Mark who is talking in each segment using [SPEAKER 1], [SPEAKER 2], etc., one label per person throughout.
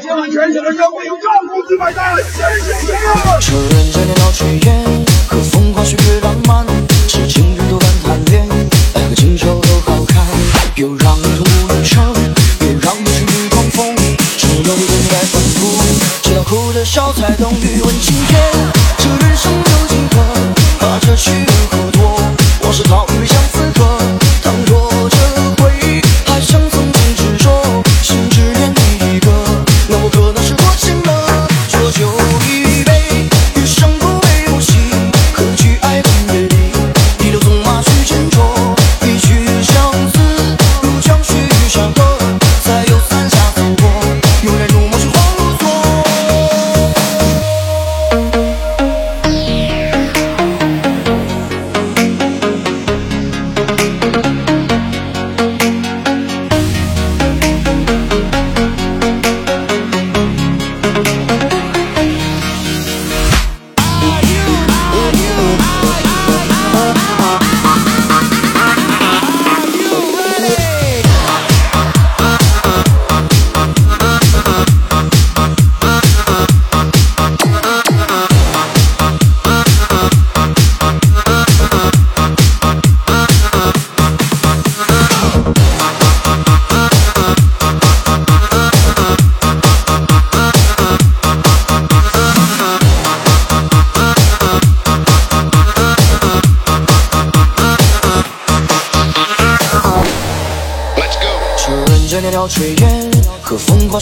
[SPEAKER 1] 今晚全场的消费由赵公子买单，谢谢
[SPEAKER 2] 您了。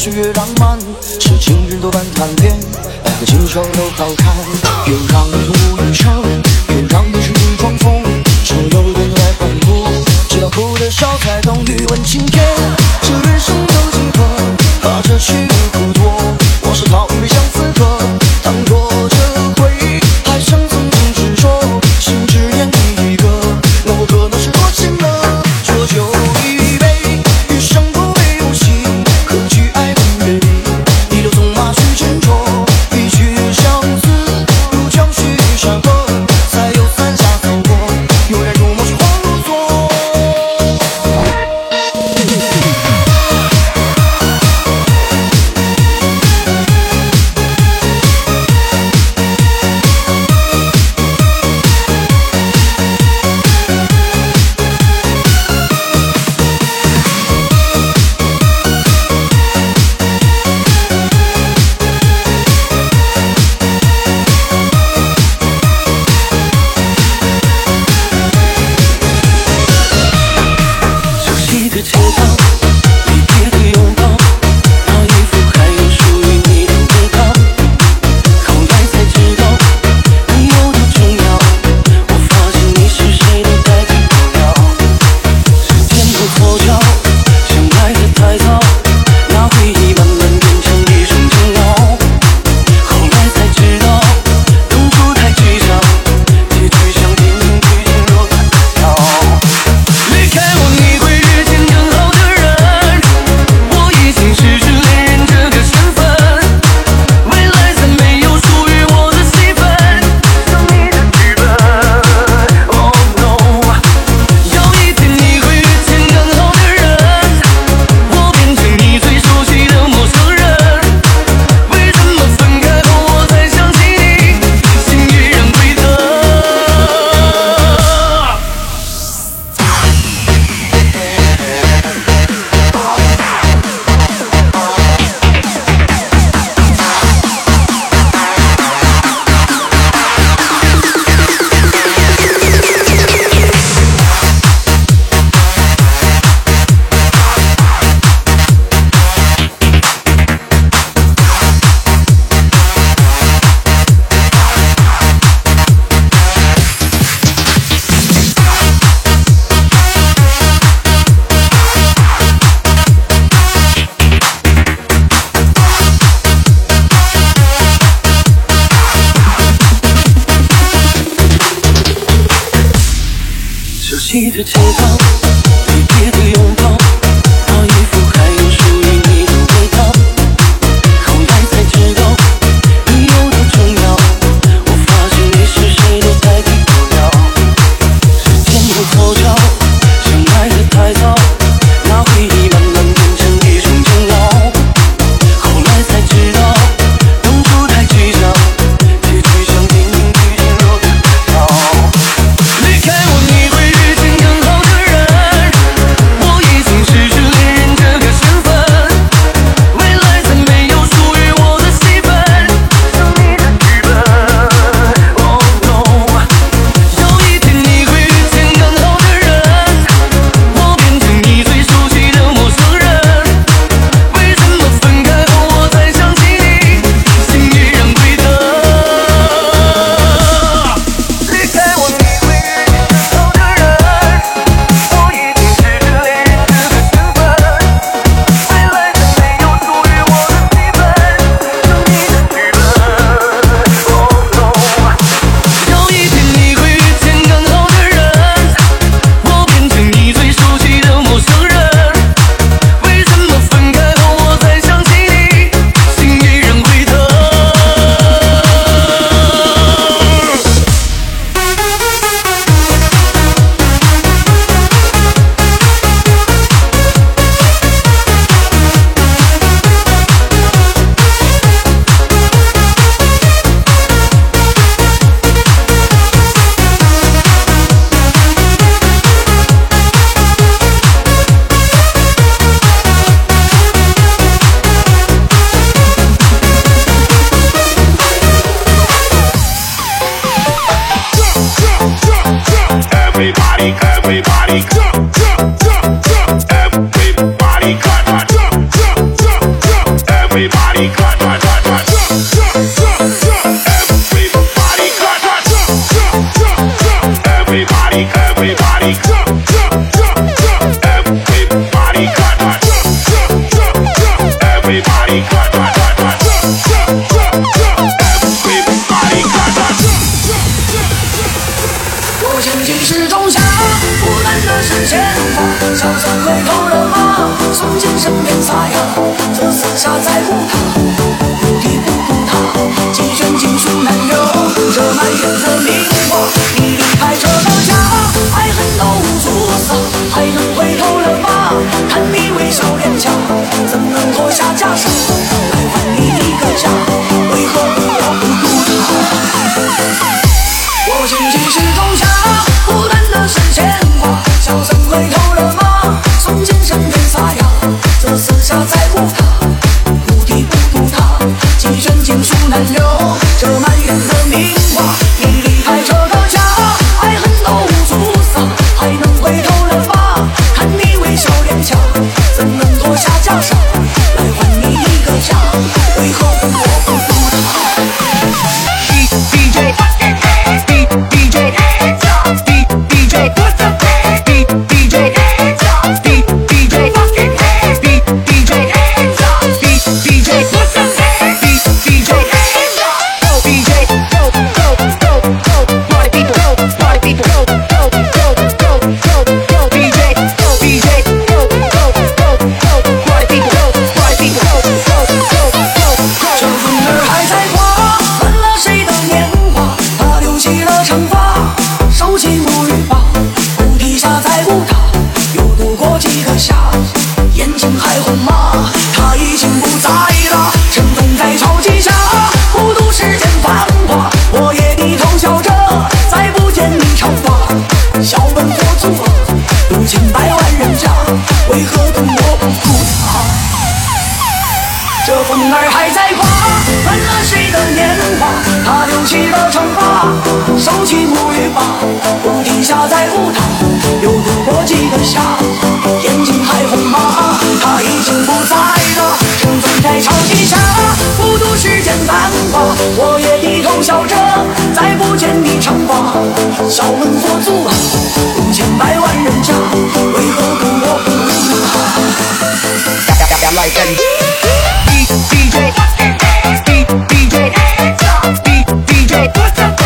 [SPEAKER 2] şükür 下
[SPEAKER 3] 眼睛还红吗？他已经不在了，尘封在朝霞。孤独是件繁华，我也低头笑着。再不见你长发，笑问佛祖啊，千百万人家，为何跟我不同啊？
[SPEAKER 4] 来这，DJ DJ DJ DJ DJ。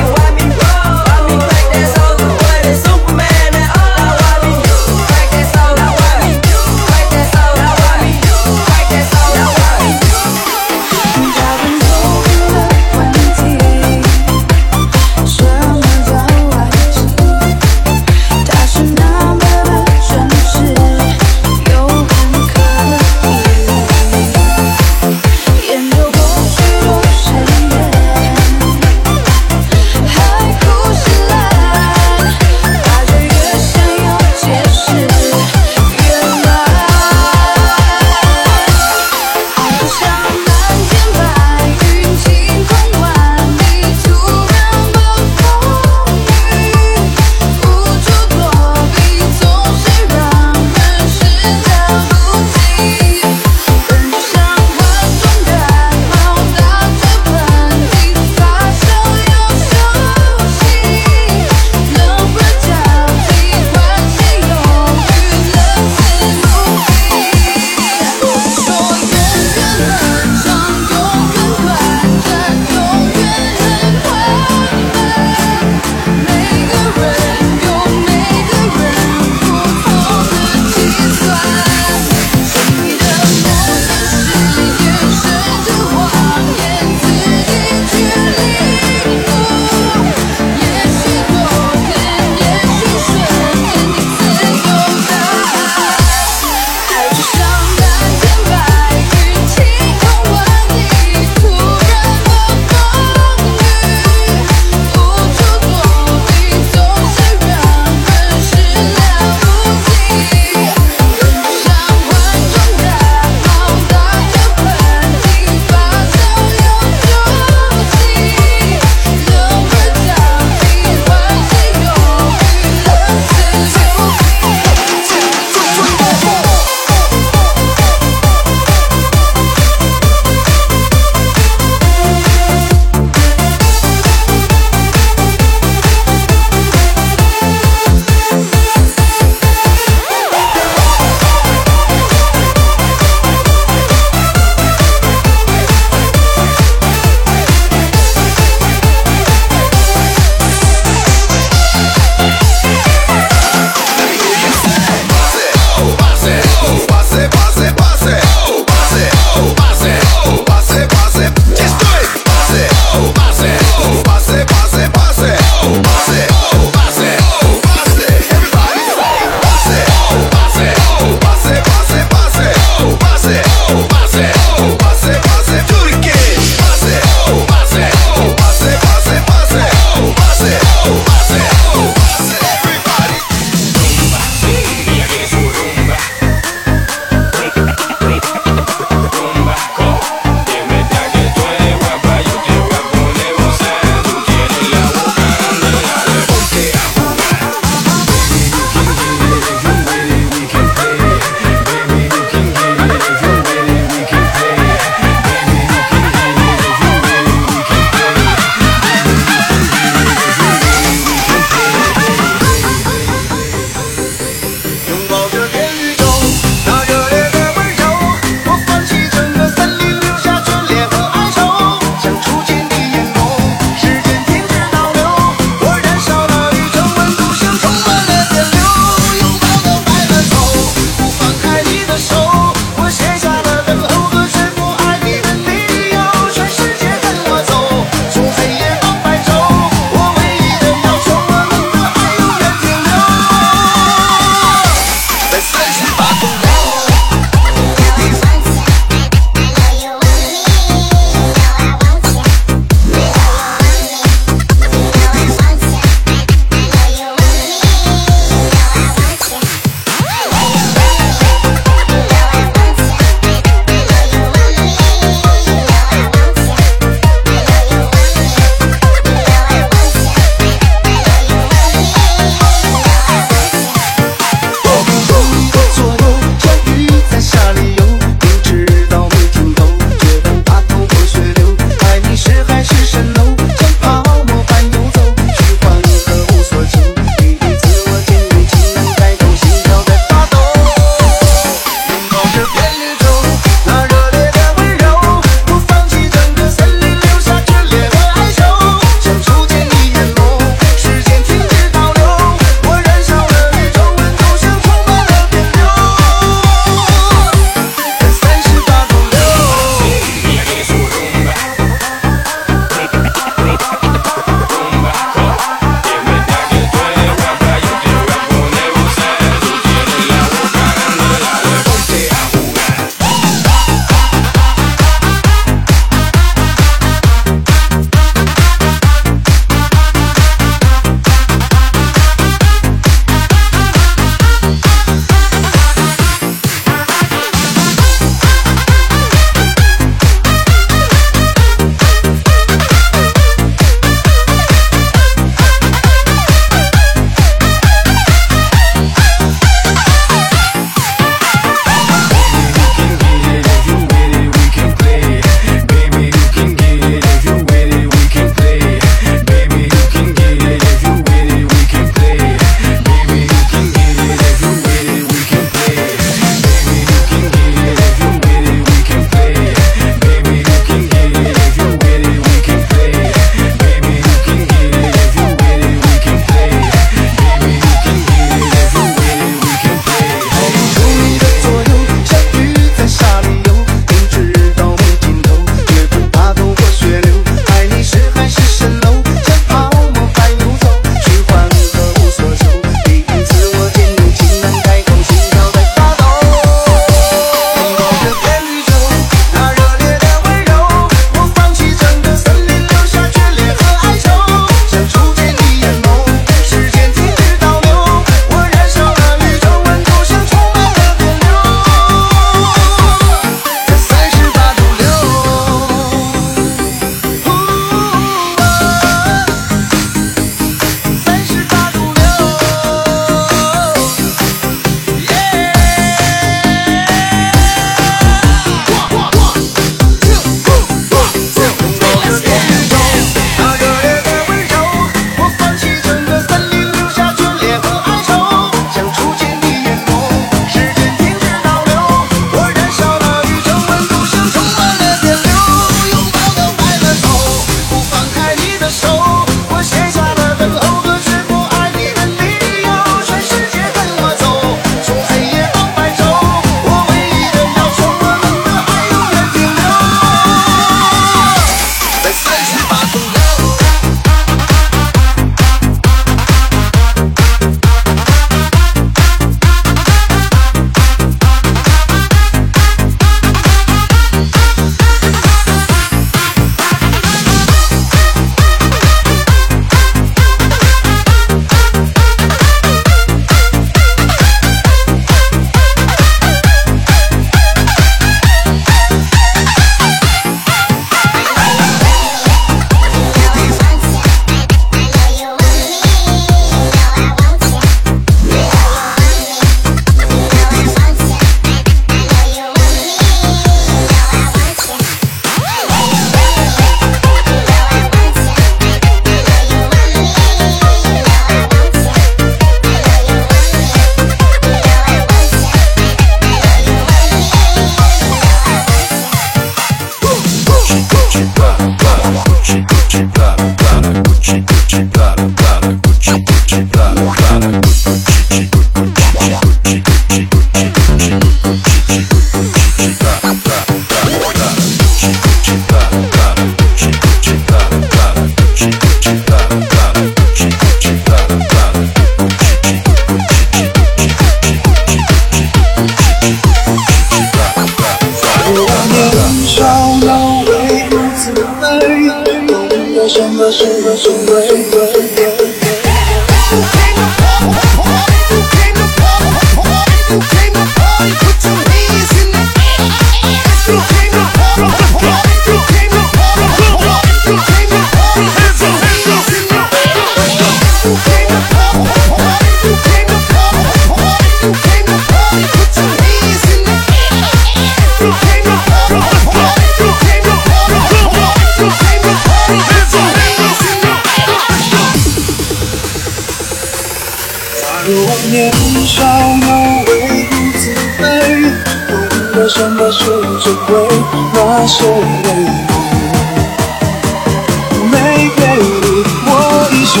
[SPEAKER 5] 就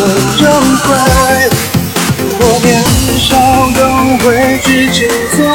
[SPEAKER 5] 怪我
[SPEAKER 6] 年少有为，只知。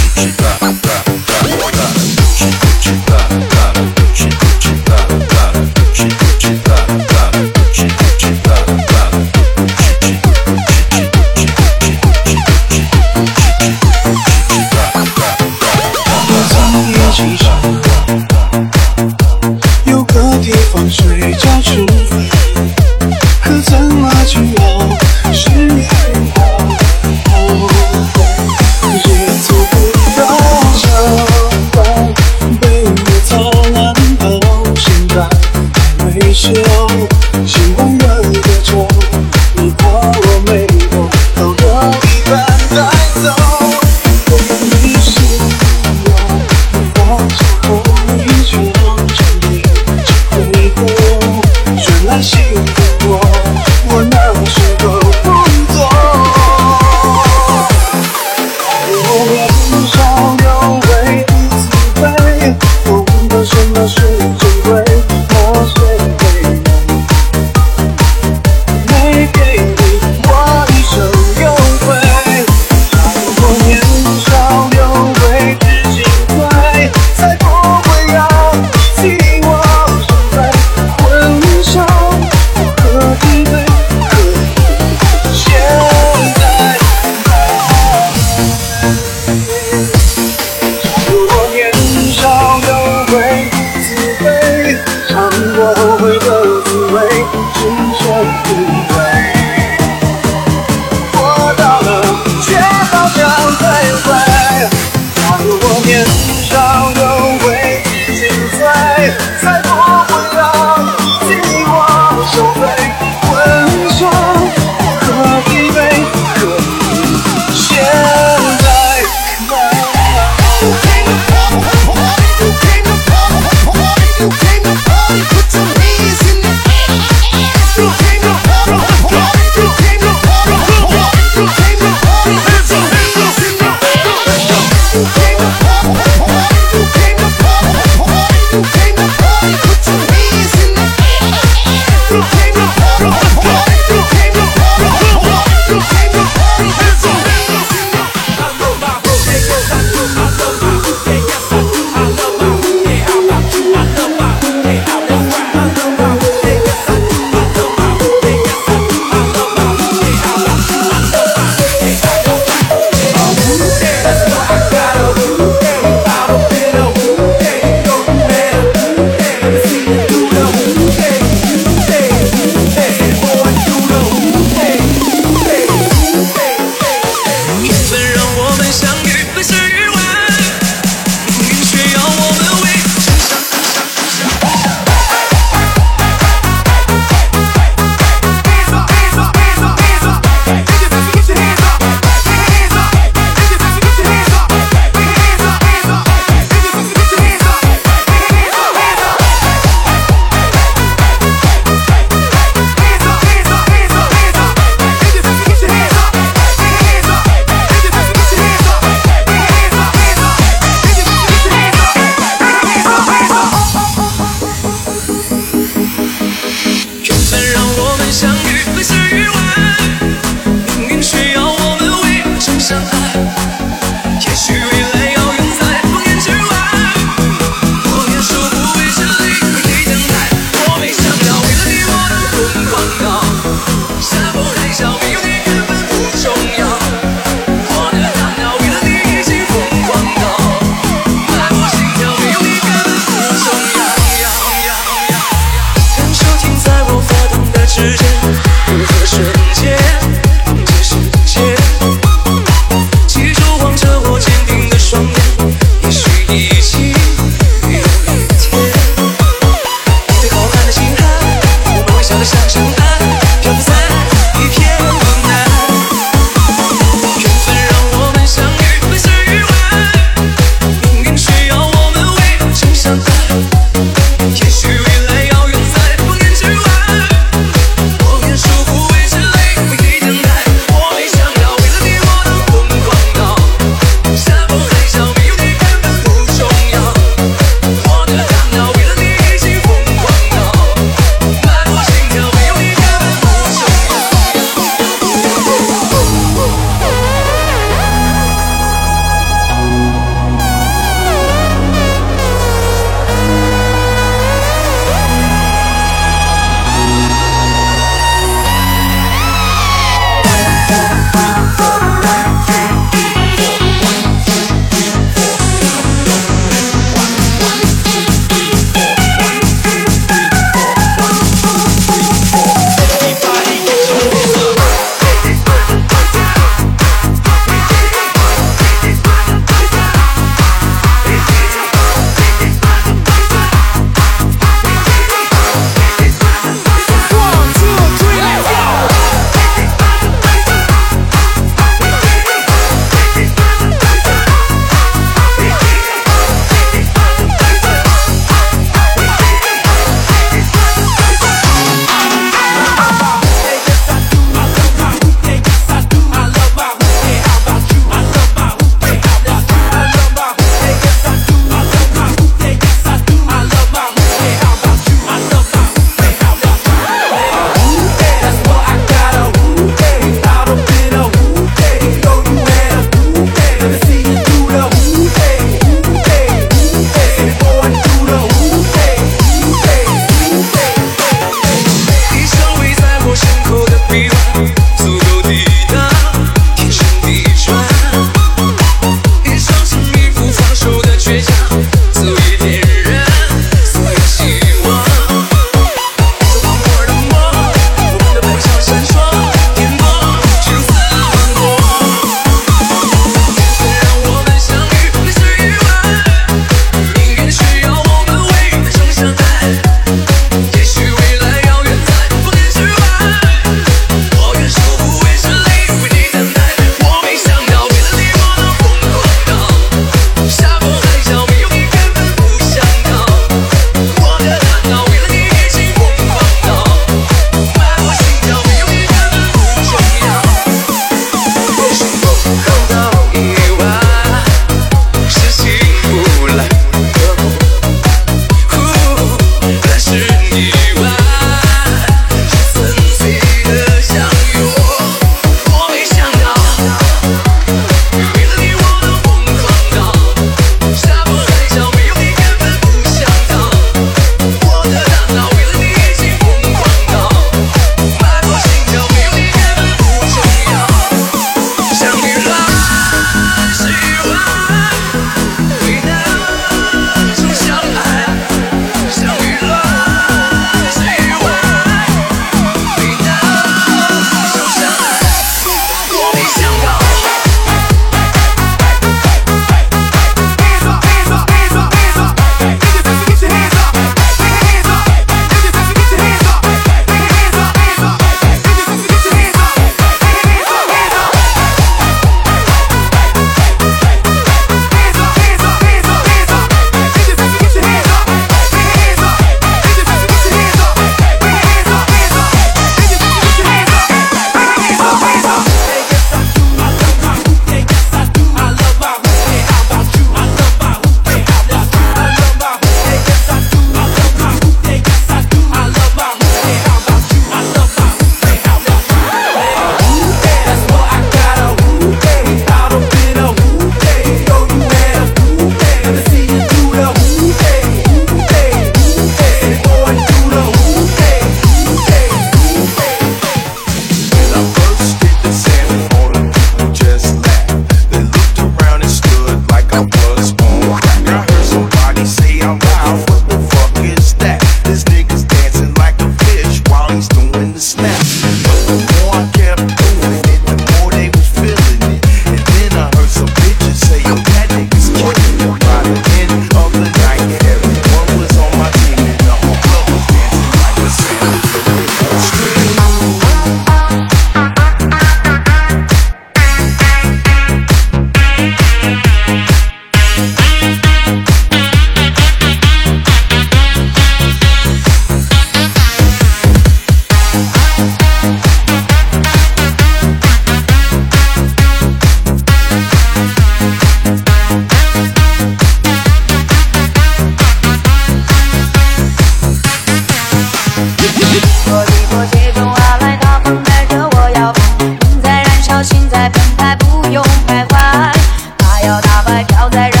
[SPEAKER 6] 飘在
[SPEAKER 1] 人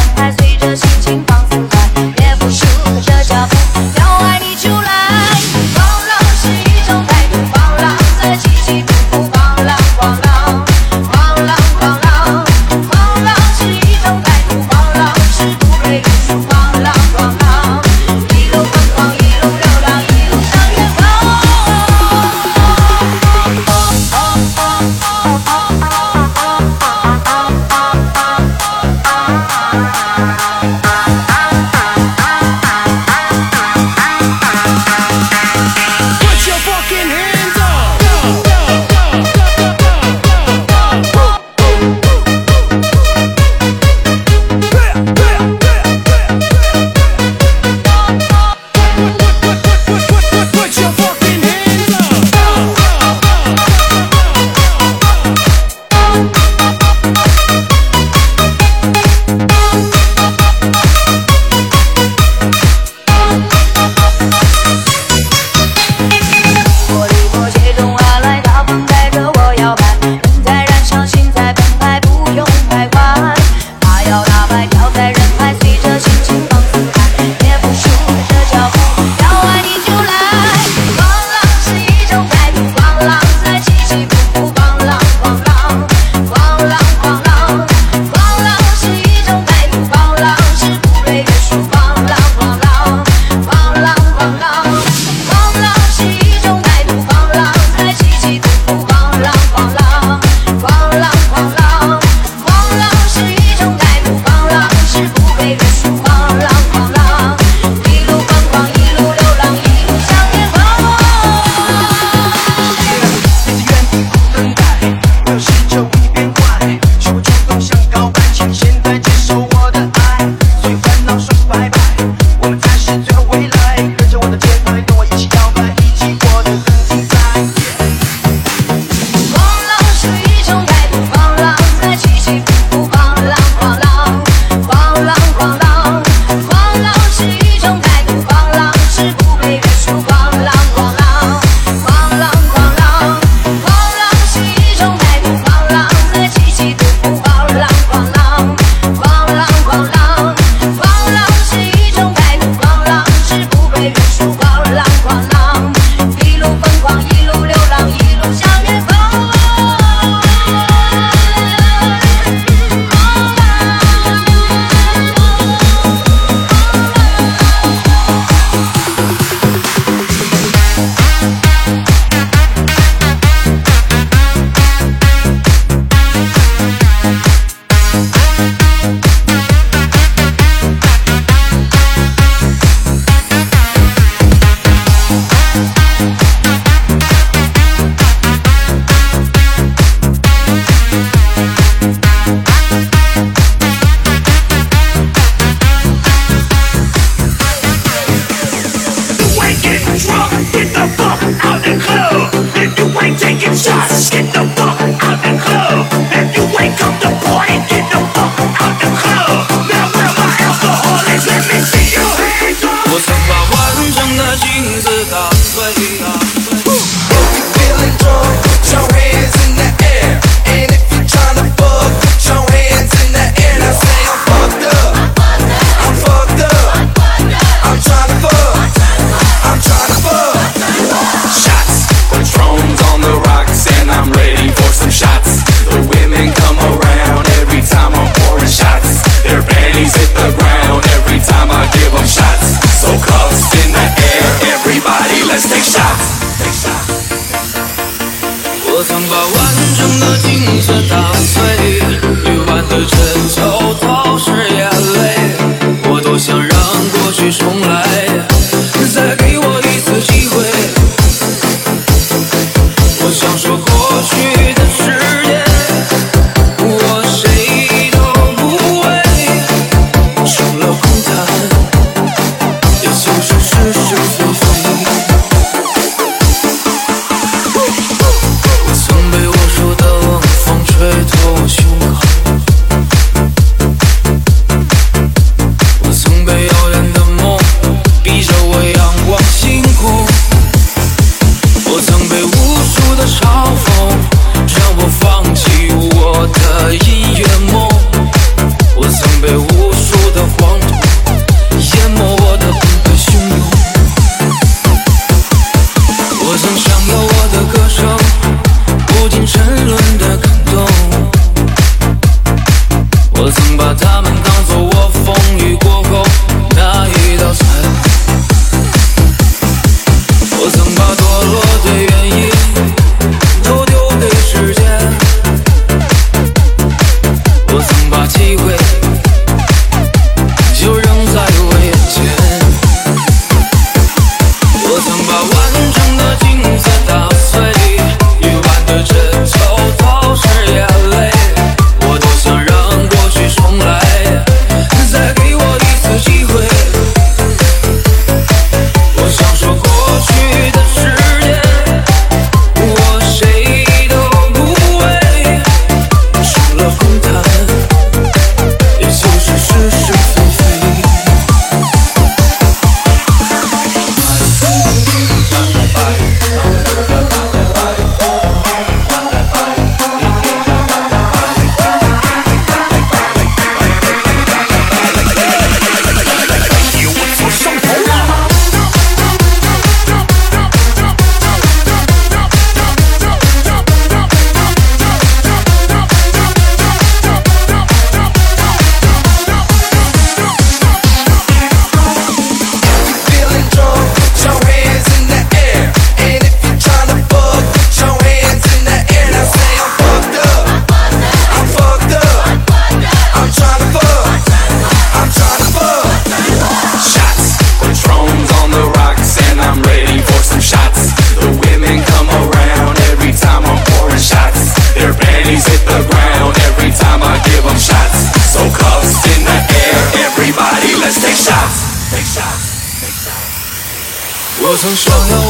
[SPEAKER 7] 曾想要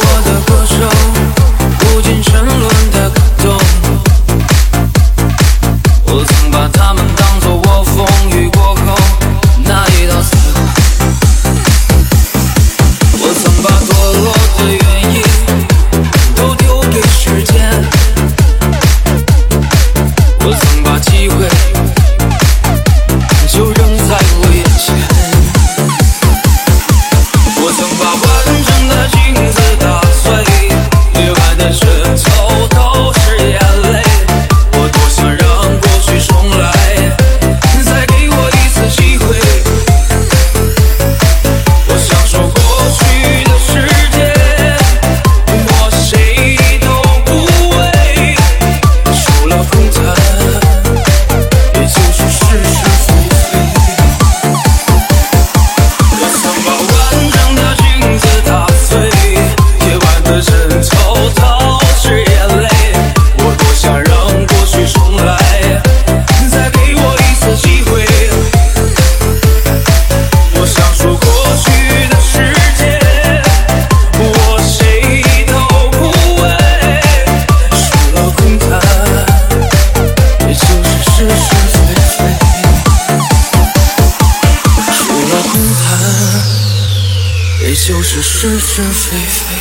[SPEAKER 7] 是是是非非。